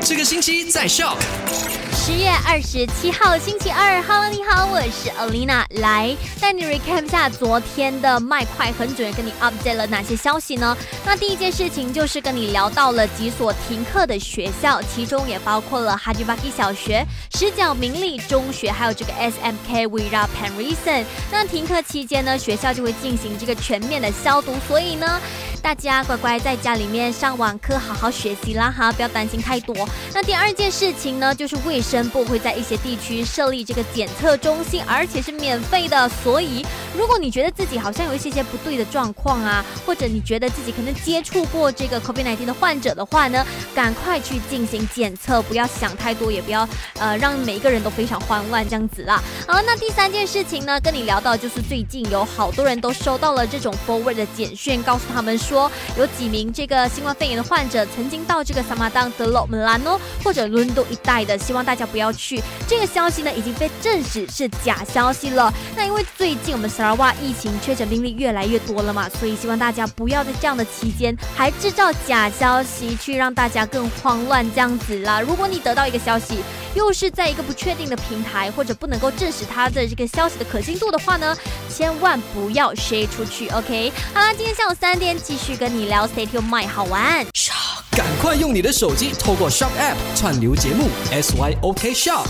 这个星期在 Shock。十月二十七号星期二，Hello，你好，我是 Alina，来带你 recap 下昨天的麦快很准，跟你 update 了哪些消息呢？那第一件事情就是跟你聊到了几所停课的学校，其中也包括了哈吉巴基小学、石角明利中学，还有这个 SMK Wira Penrison。那停课期间呢，学校就会进行这个全面的消毒，所以呢。大家乖乖在家里面上网课，好好学习啦哈，不要担心太多。那第二件事情呢，就是卫生部会在一些地区设立这个检测中心，而且是免费的。所以，如果你觉得自己好像有一些些不对的状况啊，或者你觉得自己可能接触过这个 COVID-19 的患者的话呢，赶快去进行检测，不要想太多，也不要呃让每一个人都非常慌乱这样子啦。好，那第三件事情呢，跟你聊到就是最近有好多人都收到了这种 forward 的简讯，告诉他们。说有几名这个新冠肺炎的患者曾经到这个萨马当德洛门兰诺或者伦敦一带的，希望大家不要去。这个消息呢已经被证实是假消息了。那因为最近我们萨拉瓦疫情确诊病例越来越多了嘛，所以希望大家不要在这样的期间还制造假消息，去让大家更慌乱这样子啦。如果你得到一个消息，又是在一个不确定的平台或者不能够证实他的这个消息的可信度的话呢，千万不要 share 出去。OK，好啦，今天下午三点继续跟你聊 Stay to My 好玩。赶快用你的手机透过 Shop App 串流节目 SYOK Shop。